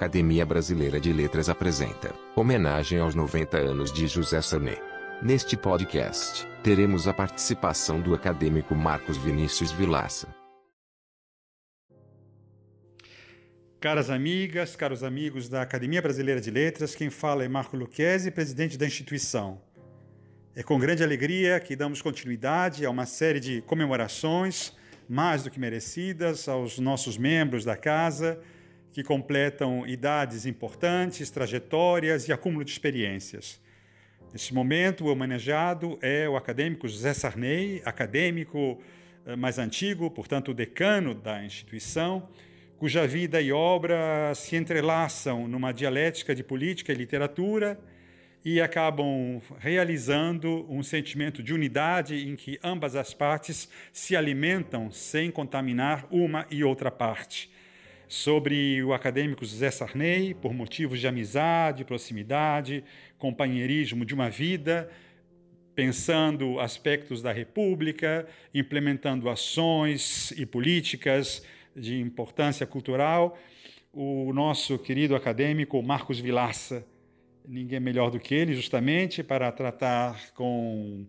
Academia Brasileira de Letras apresenta homenagem aos 90 anos de José Sarney. Neste podcast, teremos a participação do acadêmico Marcos Vinícius Vilaça. Caras amigas, caros amigos da Academia Brasileira de Letras, quem fala é Marco Lucchesi, presidente da instituição. É com grande alegria que damos continuidade a uma série de comemorações mais do que merecidas aos nossos membros da casa que completam idades importantes, trajetórias e acúmulo de experiências. Neste momento, o homenageado é o acadêmico José Sarney, acadêmico eh, mais antigo, portanto, decano da instituição, cuja vida e obra se entrelaçam numa dialética de política e literatura e acabam realizando um sentimento de unidade em que ambas as partes se alimentam sem contaminar uma e outra parte sobre o acadêmico José Sarney, por motivos de amizade, proximidade, companheirismo de uma vida, pensando aspectos da República, implementando ações e políticas de importância cultural. O nosso querido acadêmico Marcos Vilaça, ninguém melhor do que ele, justamente para tratar com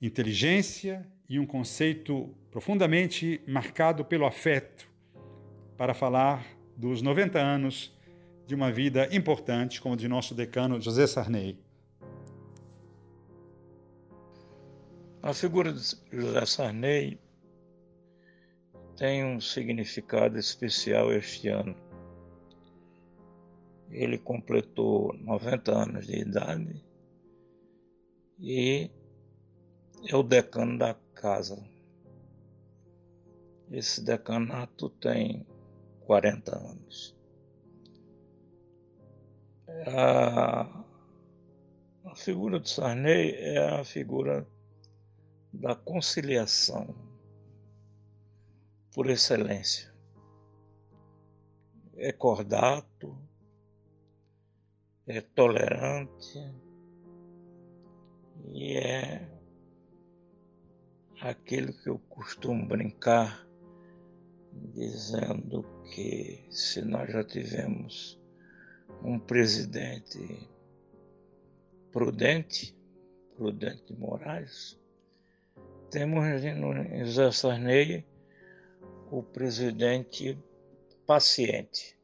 inteligência e um conceito profundamente marcado pelo afeto para falar dos 90 anos de uma vida importante como de nosso decano José Sarney. A figura de José Sarney tem um significado especial este ano. Ele completou 90 anos de idade e é o decano da casa. Esse decanato tem 40 anos. A, a figura de Sarney é a figura da conciliação por excelência. É cordato, é tolerante e é aquilo que eu costumo brincar dizendo que se nós já tivemos um presidente prudente, prudente de Moraes, temos em José Sarney o presidente paciente.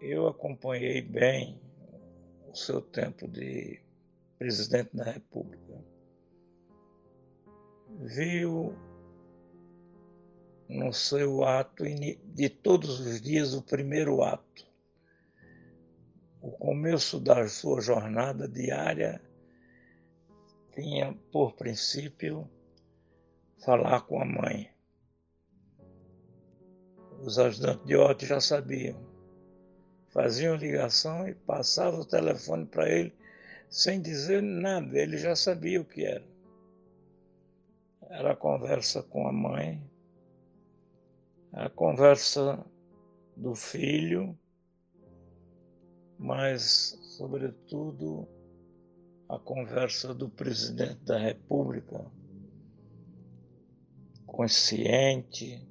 Eu acompanhei bem o seu tempo de presidente da República. Vi o no seu ato de todos os dias, o primeiro ato. O começo da sua jornada diária tinha por princípio falar com a mãe. Os ajudantes de ordem já sabiam. Faziam ligação e passavam o telefone para ele sem dizer nada, ele já sabia o que era. Era a conversa com a mãe, a conversa do filho, mas, sobretudo, a conversa do presidente da República, consciente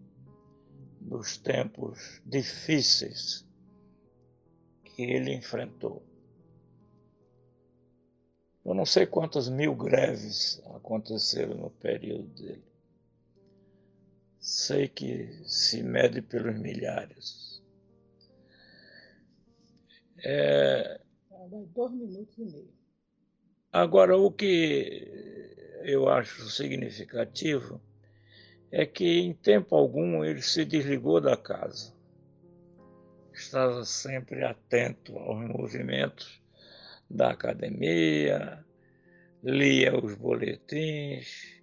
dos tempos difíceis que ele enfrentou. Eu não sei quantas mil greves aconteceram no período dele sei que se mede pelos milhares. É... Dois minutos e meio. Agora, o que eu acho significativo é que em tempo algum ele se desligou da casa. Estava sempre atento aos movimentos da academia, lia os boletins,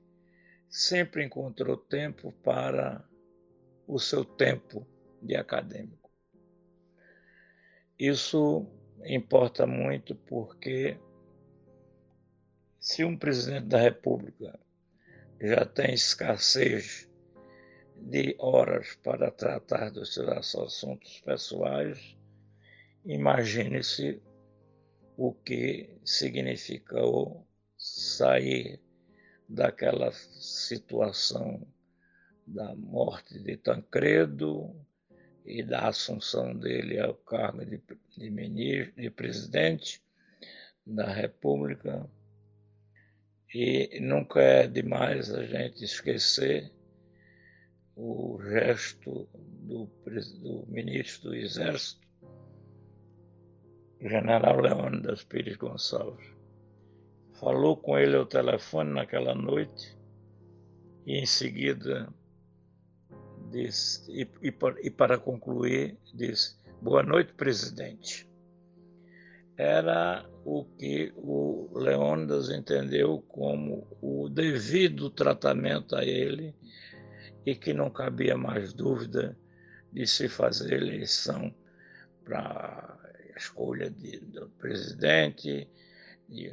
sempre encontrou tempo para o seu tempo de acadêmico. Isso importa muito porque se um presidente da República já tem escassez de horas para tratar dos seus assuntos pessoais, imagine-se o que significou sair daquela situação da morte de Tancredo, e da assunção dele ao cargo de, de ministro, de presidente da República. E nunca é demais a gente esquecer o gesto do, do ministro do Exército, general Leônidas Pires Gonçalves. Falou com ele ao telefone naquela noite e em seguida disse, e, e, e para concluir, disse: Boa noite, presidente. Era o que o Leônidas entendeu como o devido tratamento a ele e que não cabia mais dúvida de se fazer eleição para a escolha de, do presidente, de,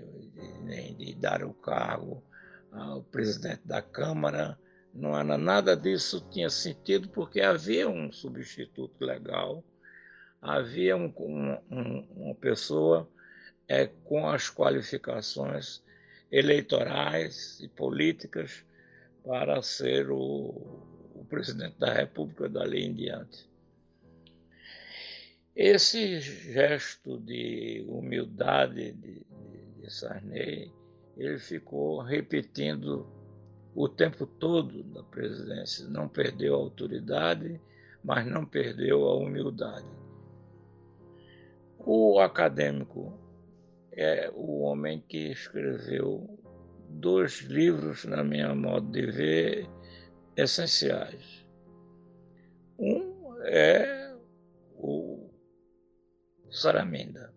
de, de, dar o cargo ao presidente da Câmara. Não era nada disso tinha sentido porque havia um substituto legal, havia um, um, uma pessoa é, com as qualificações eleitorais e políticas para ser o, o presidente da República dali em diante. Esse gesto de humildade de, de Sarney, ele ficou repetindo o tempo todo da presidência. Não perdeu a autoridade, mas não perdeu a humildade. O acadêmico é o homem que escreveu dois livros, na minha modo de ver, essenciais. Um é Saraminda.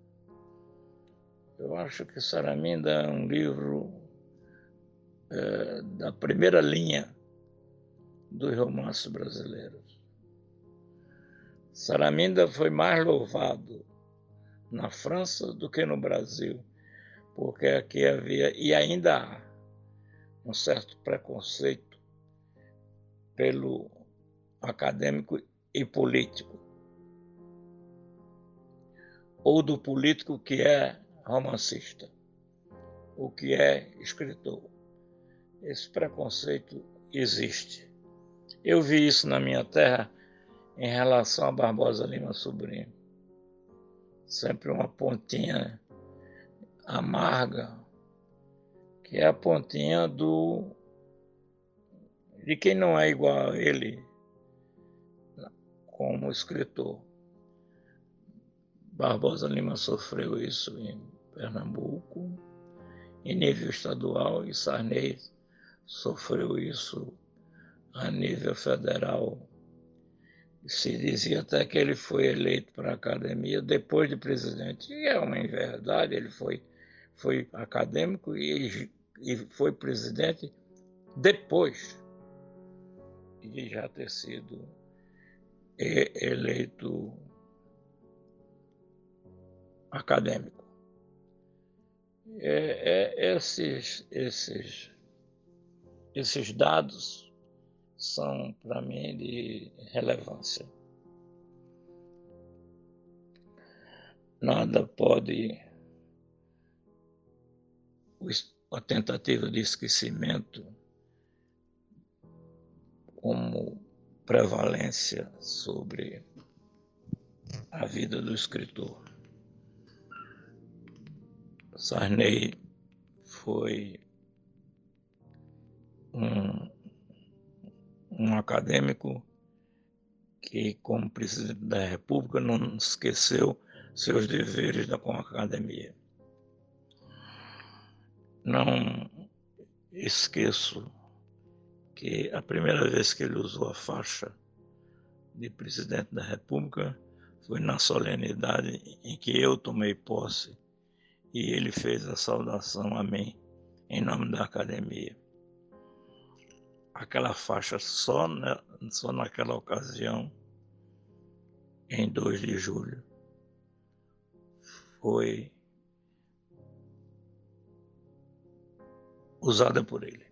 Eu acho que Saraminda é um livro é, da primeira linha dos romances brasileiros. Saraminda foi mais louvado na França do que no Brasil porque aqui havia e ainda há um certo preconceito pelo acadêmico e político, ou do político que é romancista, o que é escritor. Esse preconceito existe. Eu vi isso na minha terra em relação a Barbosa Lima Sobrinho. Sempre uma pontinha amarga, que é a pontinha do de quem não é igual a ele como escritor. Barbosa Lima sofreu isso em Pernambuco, em nível estadual, e Sarney sofreu isso a nível federal. Se dizia até que ele foi eleito para a academia depois de presidente, e é uma inverdade, ele foi foi acadêmico e, e foi presidente depois de já ter sido eleito acadêmico. É, é, esses, esses, esses dados são, para mim, de relevância. Nada pode a tentativa de esquecimento como prevalência sobre a vida do escritor. Sarney foi um, um acadêmico que, como presidente da República, não esqueceu seus deveres com a academia. Não esqueço que a primeira vez que ele usou a faixa de presidente da República foi na solenidade em que eu tomei posse e ele fez a saudação a mim em nome da academia. Aquela faixa só, na, só naquela ocasião, em 2 de julho, foi usada por ele.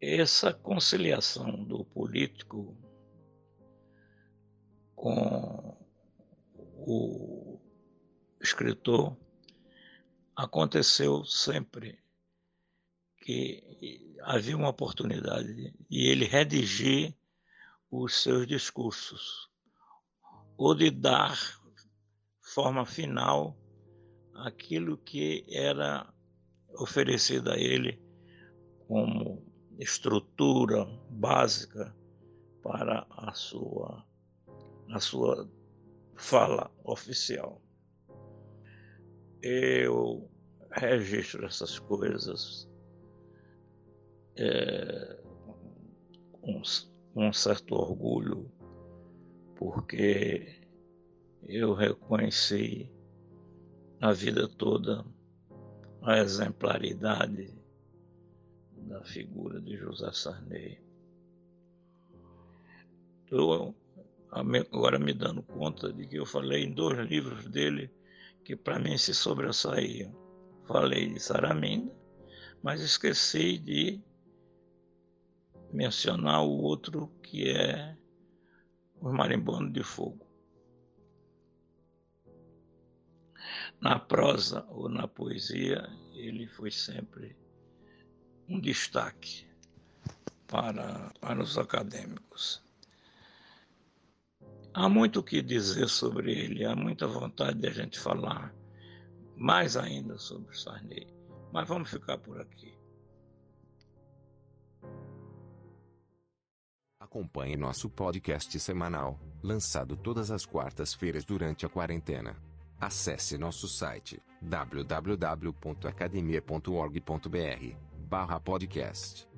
Essa conciliação do político com o escritor aconteceu sempre que havia uma oportunidade de ele redigir os seus discursos, ou de dar forma final aquilo que era oferecido a ele como estrutura básica para a sua, a sua fala oficial. Eu registro essas coisas é, com, um certo orgulho, porque eu reconheci a vida toda a exemplaridade da figura de José Sarney. Estou agora me dando conta de que eu falei em dois livros dele que para mim se sobressaíam. Falei de Saraminda, mas esqueci de mencionar o outro que é Os Marimbondos de Fogo. Na prosa ou na poesia, ele foi sempre um destaque para, para os acadêmicos. Há muito o que dizer sobre ele, há muita vontade de a gente falar mais ainda sobre Sarney, mas vamos ficar por aqui. Acompanhe nosso podcast semanal, lançado todas as quartas-feiras durante a quarentena. Acesse nosso site www.academia.org.br/podcast.